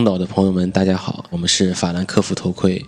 空岛的朋友们，大家好，我们是法兰克福头盔，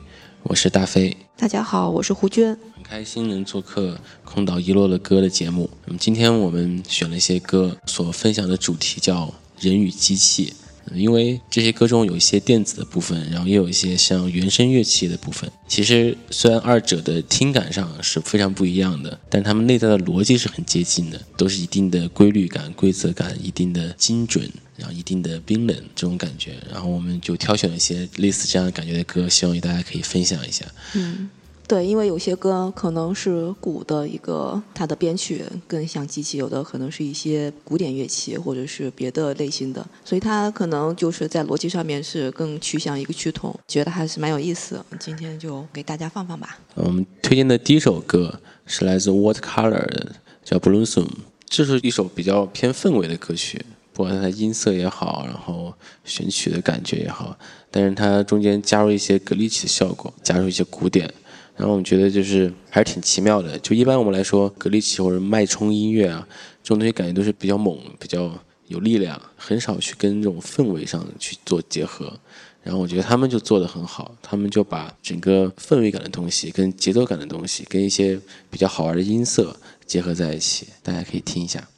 我是大飞，大家好，我是胡娟。很开心能做客空岛遗落了歌的节目。那么今天我们选了一些歌，所分享的主题叫人与机器。因为这些歌中有一些电子的部分，然后也有一些像原声乐器的部分。其实虽然二者的听感上是非常不一样的，但他们内在的逻辑是很接近的，都是一定的规律感、规则感、一定的精准，然后一定的冰冷这种感觉。然后我们就挑选了一些类似这样的感觉的歌，希望与大家可以分享一下。嗯，对，因为有些歌可能是鼓的一个它的编曲更像机器，有的可能是一些古典乐器或者是别的类型的，所以它可能就是在逻辑上面是更趋向一个趋同，觉得还是蛮有意思。今天就给大家放放吧。我们推荐的第一首歌是来自 What Color，的，叫《Bloom》，这是一首比较偏氛围的歌曲，不管它音色也好，然后选曲的感觉也好，但是它中间加入一些格力奇的效果，加入一些鼓点，然后我们觉得就是还是挺奇妙的。就一般我们来说，格力奇或者脉冲音乐啊，这种东西感觉都是比较猛、比较有力量，很少去跟这种氛围上去做结合。然后我觉得他们就做得很好，他们就把整个氛围感的东西、跟节奏感的东西、跟一些比较好玩的音色结合在一起，大家可以听一下。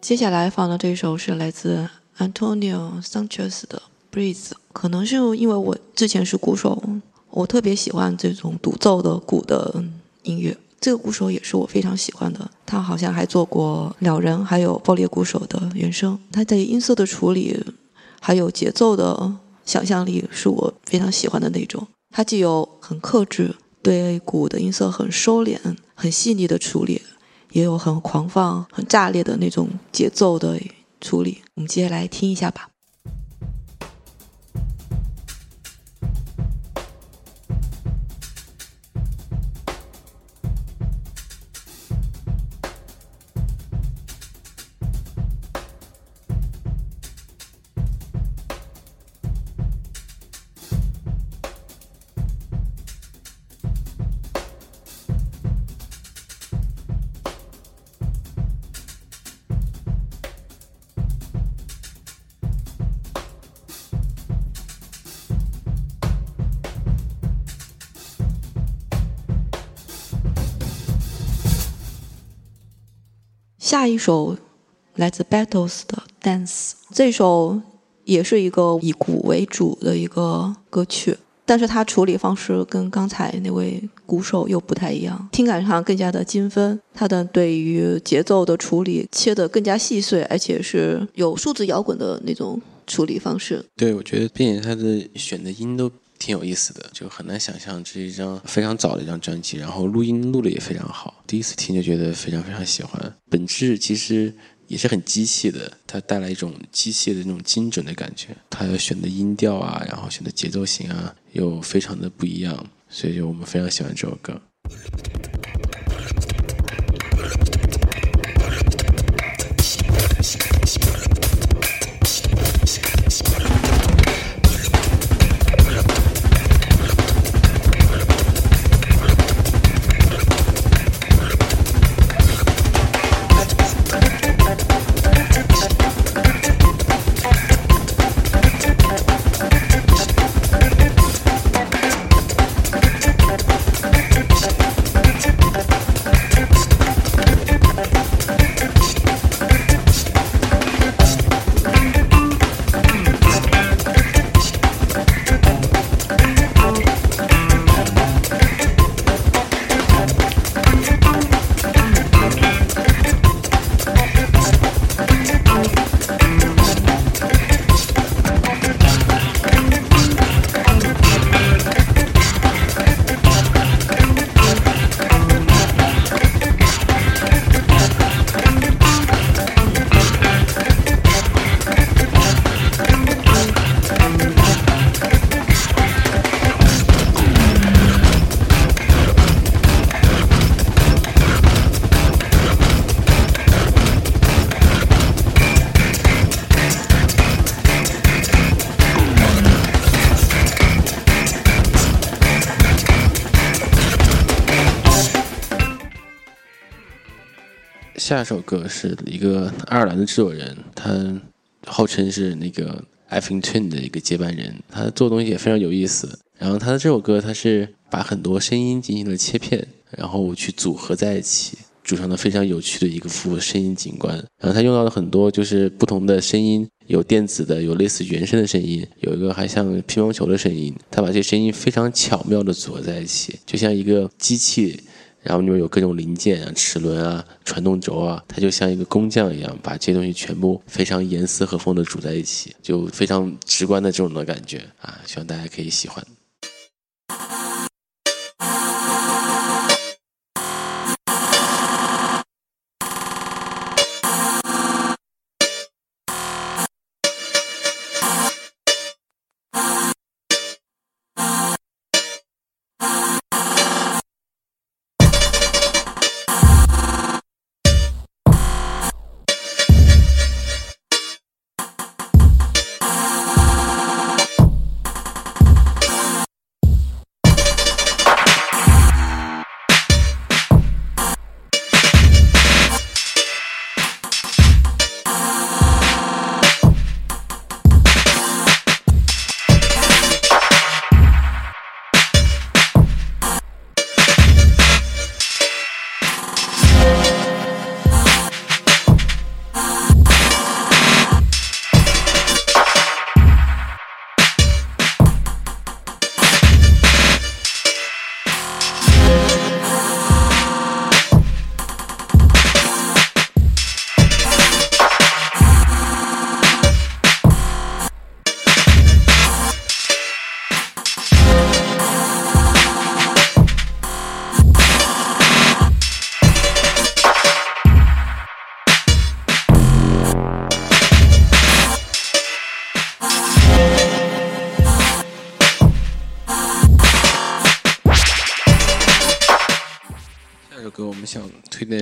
接下来放的这首是来自 Antonio Sanchez 的《Breeze》，可能是因为我之前是鼓手，我特别喜欢这种独奏的鼓的音乐。这个鼓手也是我非常喜欢的，他好像还做过《鸟人》还有《爆裂鼓手》的原声。他在音色的处理，还有节奏的想象力，是我非常喜欢的那种。他既有很克制，对鼓的音色很收敛、很细腻的处理，也有很狂放、很炸裂的那种节奏的处理。我们接下来听一下吧。下一首来自 Battles 的 Dance，这首也是一个以鼓为主的一个歌曲，但是它处理方式跟刚才那位鼓手又不太一样，听感上更加的精分，它的对于节奏的处理切得更加细碎，而且是有数字摇滚的那种处理方式。对，我觉得并且他的选的音都挺有意思的，就很难想象这是一张非常早的一张专辑，然后录音录的也非常好，第一次听就觉得非常非常喜欢。本质其实也是很机械的，它带来一种机械的那种精准的感觉。他选的音调啊，然后选的节奏型啊，又非常的不一样，所以就我们非常喜欢这首歌。下一首歌是一个爱尔兰的制作人，他号称是那个 f i n Twin 的一个接班人，他做东西也非常有意思。然后他的这首歌，他是把很多声音进行了切片，然后去组合在一起，组成了非常有趣的一个副声音景观。然后他用到了很多就是不同的声音，有电子的，有类似原声的声音，有一个还像乒乓球的声音。他把这些声音非常巧妙的组合在一起，就像一个机器。然后里面有各种零件啊、齿轮啊、传动轴啊，它就像一个工匠一样，把这些东西全部非常严丝合缝的组在一起，就非常直观的这种的感觉啊，希望大家可以喜欢。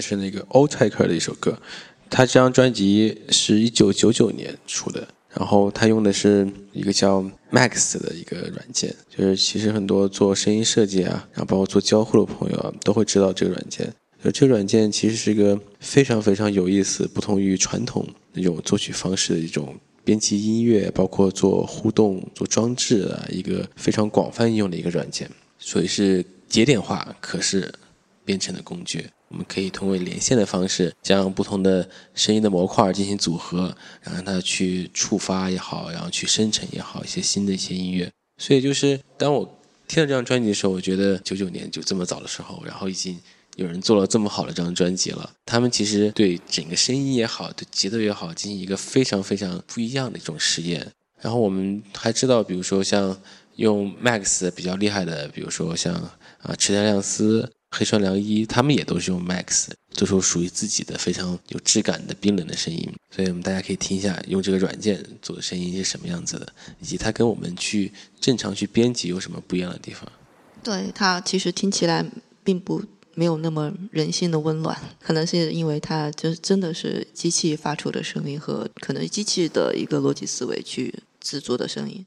是那个 Old Taker 的一首歌，他这张专辑是一九九九年出的，然后他用的是一个叫 Max 的一个软件，就是其实很多做声音设计啊，然后包括做交互的朋友啊，都会知道这个软件。就这个软件其实是一个非常非常有意思，不同于传统那种作曲方式的一种编辑音乐，包括做互动、做装置的一个非常广泛应用的一个软件，所以是节点化，可视编程的工具。我们可以通过连线的方式，将不同的声音的模块进行组合，然后让它去触发也好，然后去生成也好，一些新的一些音乐。所以就是当我听了这张专辑的时候，我觉得九九年就这么早的时候，然后已经有人做了这么好的这张专辑了。他们其实对整个声音也好，对节奏也好，进行一个非常非常不一样的一种实验。然后我们还知道，比如说像用 Max 比较厉害的，比如说像啊池田亮司、黑川良一，他们也都是用 Max，做出属于自己的非常有质感的冰冷的声音。所以我们大家可以听一下，用这个软件做的声音是什么样子的，以及它跟我们去正常去编辑有什么不一样的地方。对它其实听起来并不没有那么人性的温暖，可能是因为它就真的是机器发出的声音和可能机器的一个逻辑思维去制作的声音。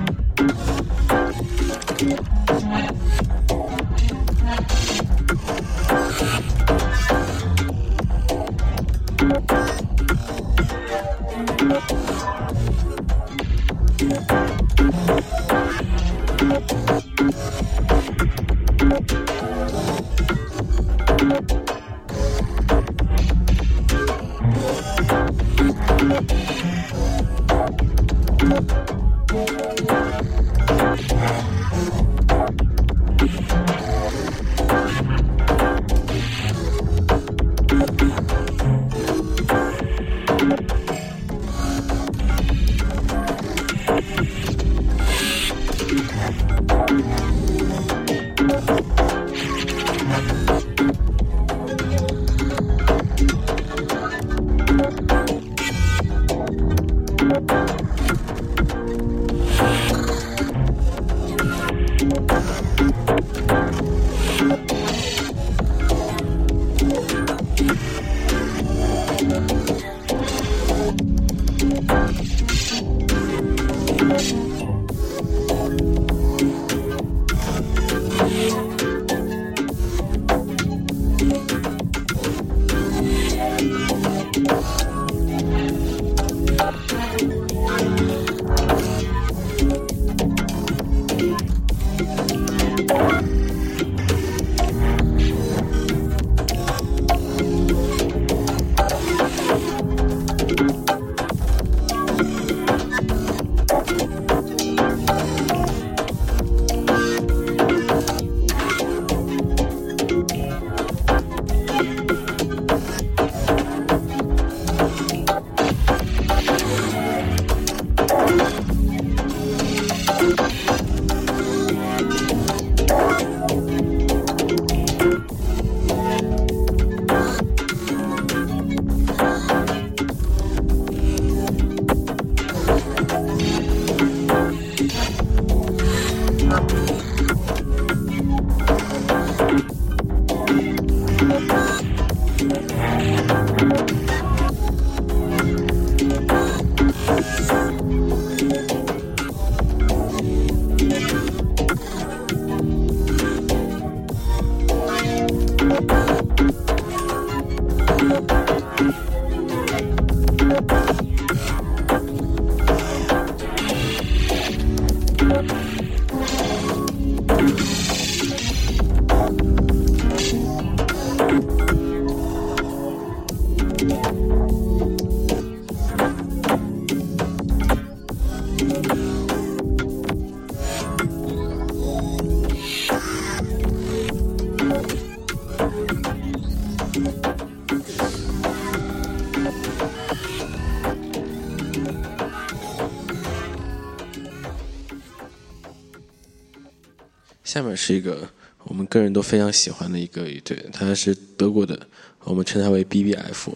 下面是一个我们个人都非常喜欢的一个乐队，它是德国的，我们称它为 BBF。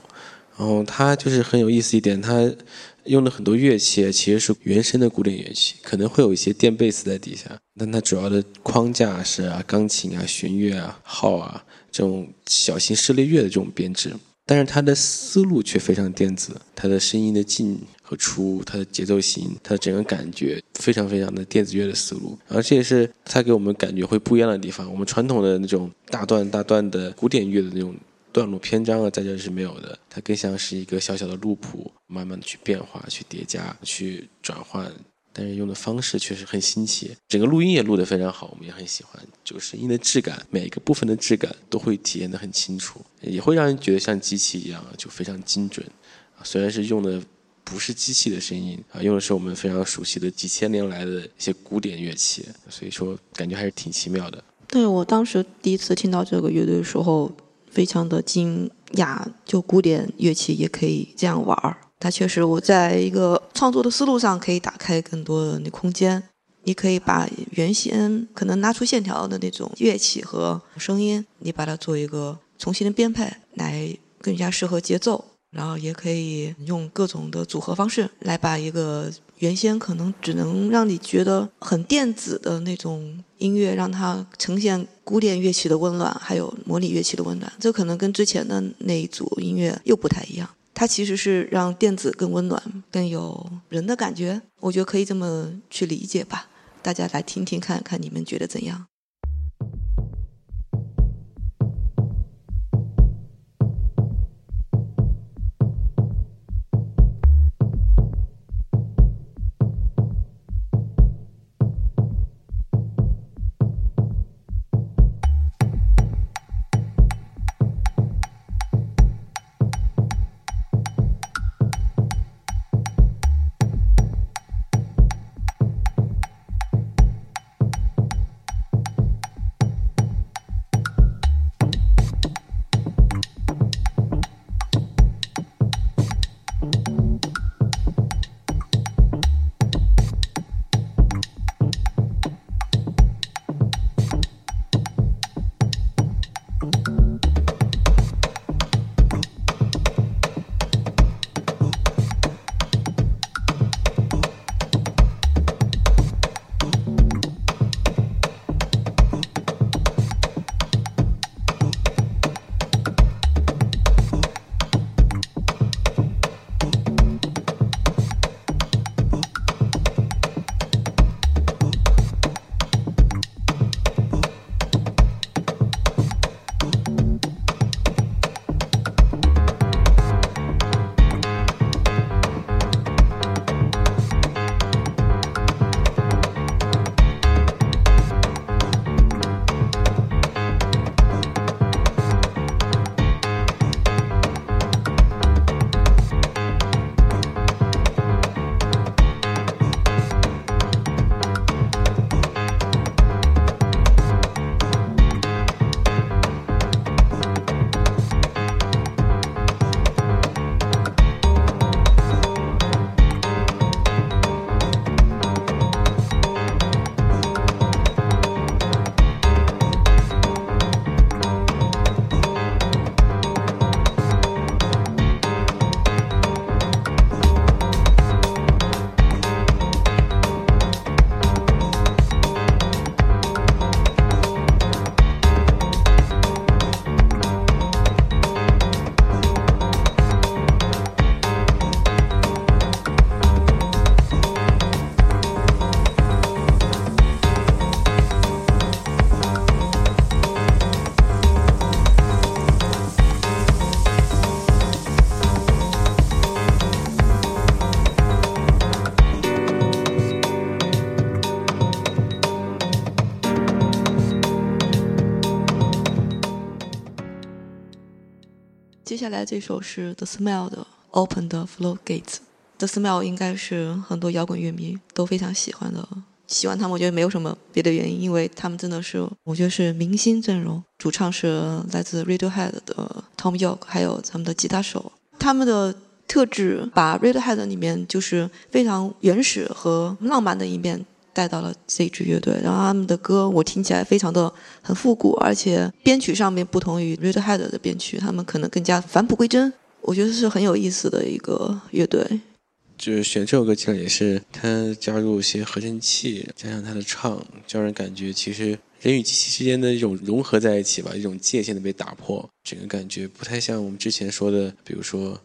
然后它就是很有意思一点，它用的很多乐器其实是原声的古典乐器，可能会有一些电贝斯在底下，但它主要的框架是啊钢琴啊弦乐啊号啊这种小型室内乐的这种编制。但是它的思路却非常电子，它的声音的进和出，它的节奏型，它的整个感觉非常非常的电子乐的思路。然后这也是它给我们感觉会不一样的地方。我们传统的那种大段大段的古典乐的那种段落篇章啊，在这是没有的。它更像是一个小小的路谱，慢慢的去变化、去叠加、去转换。但是用的方式确实很新奇，整个录音也录得非常好，我们也很喜欢。就声音的质感，每一个部分的质感都会体验得很清楚，也会让人觉得像机器一样，就非常精准。虽然是用的不是机器的声音啊，用的是我们非常熟悉的几千年来的一些古典乐器，所以说感觉还是挺奇妙的。对我当时第一次听到这个乐队的时候，非常的惊讶，就古典乐器也可以这样玩儿。它确实，我在一个创作的思路上可以打开更多的那空间。你可以把原先可能拉出线条的那种乐器和声音，你把它做一个重新的编配，来更加适合节奏。然后也可以用各种的组合方式来把一个原先可能只能让你觉得很电子的那种音乐，让它呈现古典乐器的温暖，还有模拟乐器的温暖。这可能跟之前的那一组音乐又不太一样。它其实是让电子更温暖、更有人的感觉，我觉得可以这么去理解吧。大家来听听看看，你们觉得怎样？下来这首是 The Smell 的 Open the Floodgates。The Smell 应该是很多摇滚乐迷都非常喜欢的，喜欢他们我觉得没有什么别的原因，因为他们真的是我觉得是明星阵容，主唱是来自 Radiohead 的 Tom York，还有他们的吉他手，他们的特质把 Radiohead 里面就是非常原始和浪漫的一面。带到了这支乐队，然后他们的歌我听起来非常的很复古，而且编曲上面不同于 Radiohead 的编曲，他们可能更加返璞归真，我觉得是很有意思的一个乐队。就是选这首歌，其实也是他加入一些合成器，加上他的唱，就让人感觉其实人与机器之间的一种融合在一起吧，一种界限的被打破，整个感觉不太像我们之前说的，比如说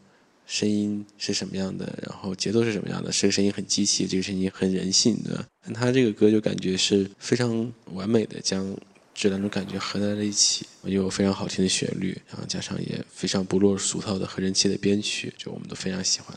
声音是什么样的，然后节奏是什么样的，这个声音很机器，这个声音很人性对吧。但他这个歌就感觉是非常完美的将这两种感觉合在了一起，有非常好听的旋律，然后加上也非常不落俗套的合成器的编曲，就我们都非常喜欢。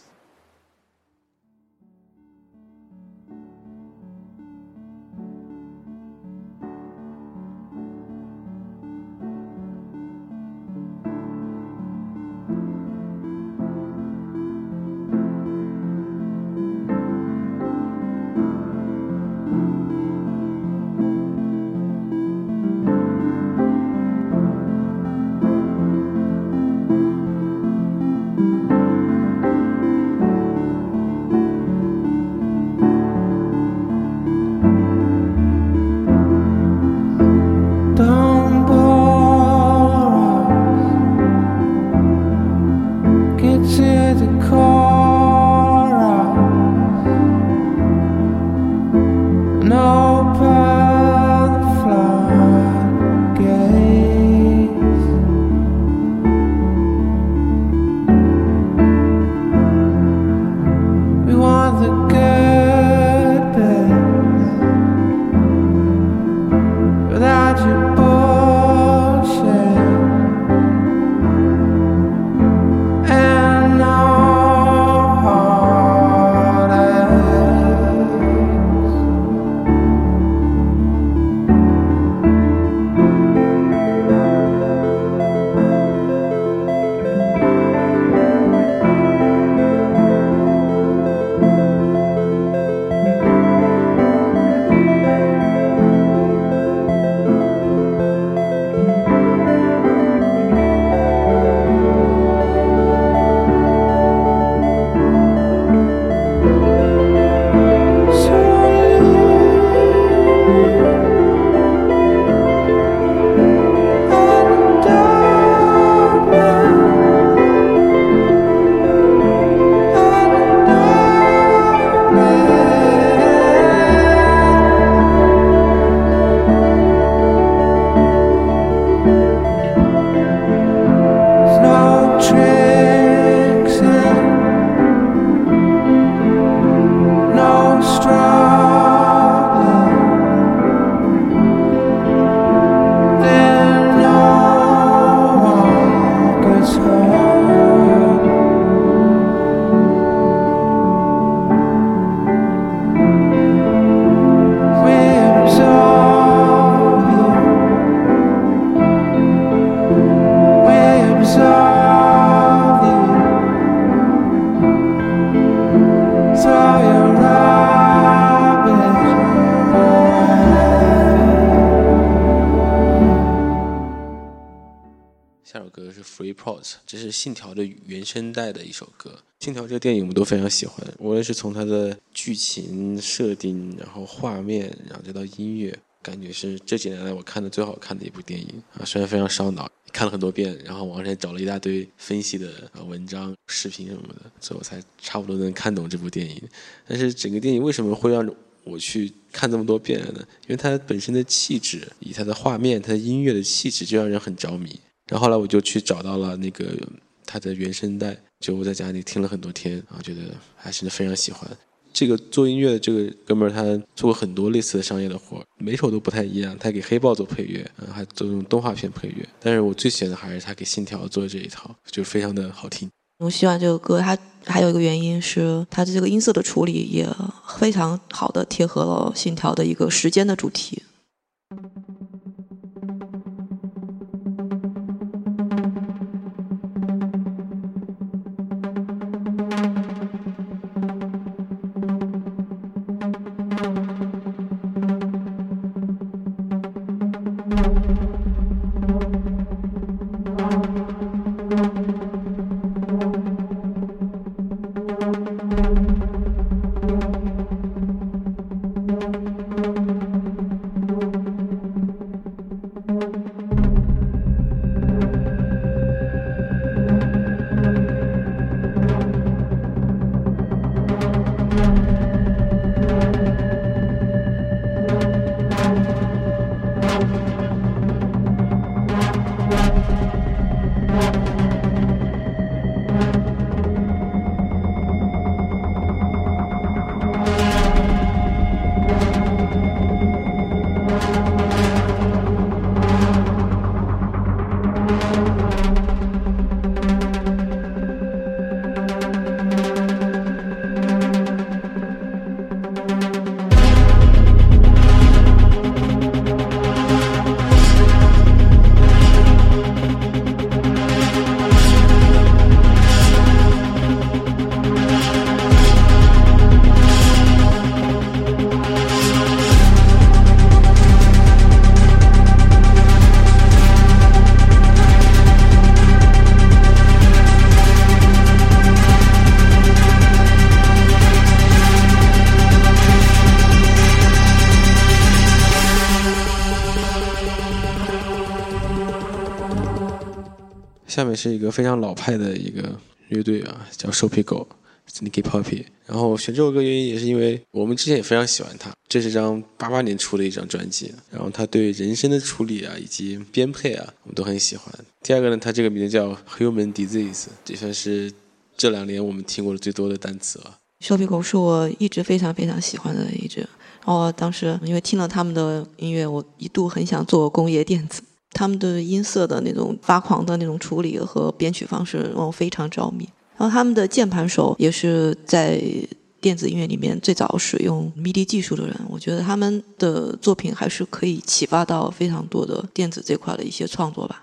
信条的原声带的一首歌，《信条》这个电影我们都非常喜欢，无论是从它的剧情设定，然后画面，然后再到音乐，感觉是这几年来我看的最好看的一部电影啊！虽然非常烧脑，看了很多遍，然后网上也找了一大堆分析的文章、视频什么的，所以我才差不多能看懂这部电影。但是整个电影为什么会让我去看这么多遍呢？因为它本身的气质，以它的画面、它的音乐的气质，就让人很着迷。然后后来我就去找到了那个。他的原声带，就我在家里听了很多天，然后觉得还是非常喜欢。这个做音乐的这个哥们儿，他做过很多类似的商业的活，每首都不太一样。他给黑豹做配乐，嗯，还做这种动画片配乐。但是我最喜欢的还是他给信条做的这一套，就非常的好听。我喜欢这个歌，它还有一个原因是它的这个音色的处理也非常好的贴合了信条的一个时间的主题。下面是一个非常老派的一个乐队啊，叫瘦皮狗 （Sneaky Puppy）。然后选这首歌原因也是因为我们之前也非常喜欢他，这是张八八年出的一张专辑，然后他对人声的处理啊以及编配啊，我们都很喜欢。第二个呢，他这个名字叫 Human Disease，也算是这两年我们听过的最多的单词了。瘦皮狗是我一直非常非常喜欢的一支，然后当时因为听了他们的音乐，我一度很想做工业电子。他们的音色的那种发狂的那种处理和编曲方式让我非常着迷。然后他们的键盘手也是在电子音乐里面最早使用 MIDI 技术的人，我觉得他们的作品还是可以启发到非常多的电子这块的一些创作吧。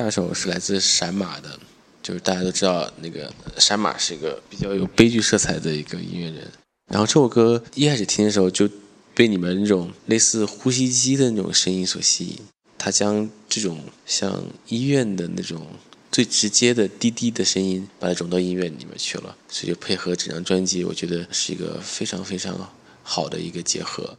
下一首是来自闪马的，就是大家都知道那个闪马是一个比较有悲剧色彩的一个音乐人。然后这首歌一开始听的时候就被你们那种类似呼吸机的那种声音所吸引，他将这种像医院的那种最直接的滴滴的声音，把它融到音乐里面去了，所以就配合整张专辑，我觉得是一个非常非常好的一个结合。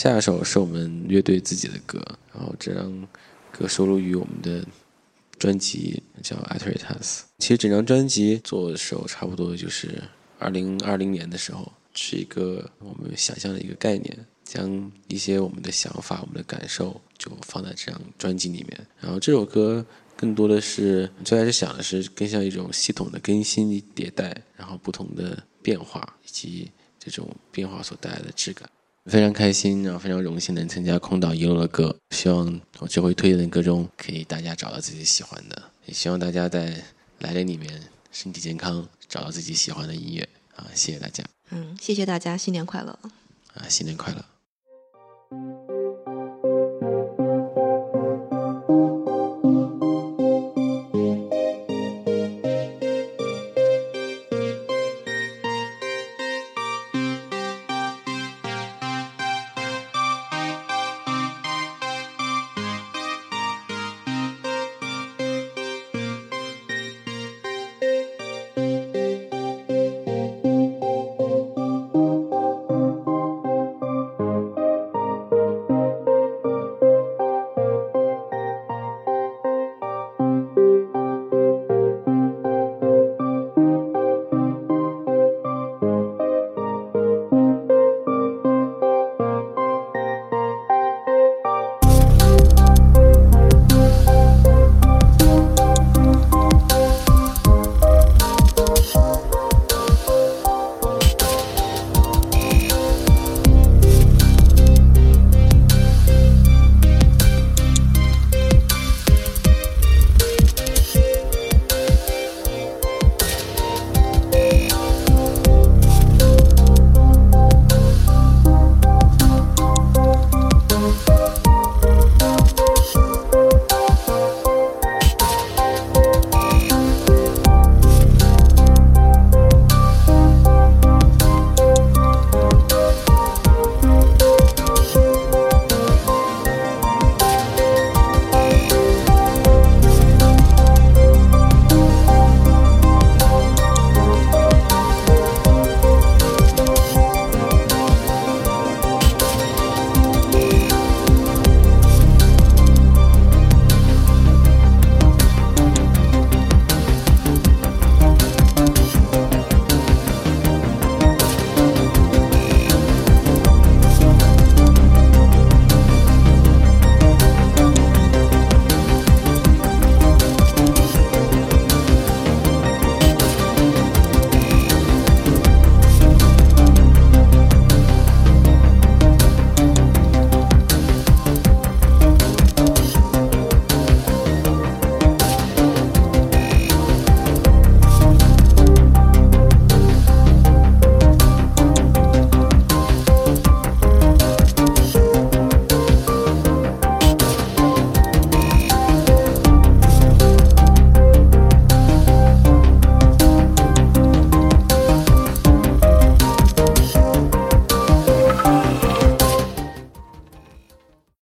下一首是我们乐队自己的歌，然后这张歌收录于我们的专辑叫《a t r i t a s 其实整张专辑做的时候，差不多就是二零二零年的时候，是一个我们想象的一个概念，将一些我们的想法、我们的感受就放在这张专辑里面。然后这首歌更多的是最开始想的是更像一种系统的更新迭代，然后不同的变化以及这种变化所带来的质感。非常开心，然后非常荣幸能参加空岛一路的歌。希望我这回推荐的歌中，可以大家找到自己喜欢的。也希望大家在来年里面身体健康，找到自己喜欢的音乐。啊，谢谢大家。嗯，谢谢大家，新年快乐。啊，新年快乐。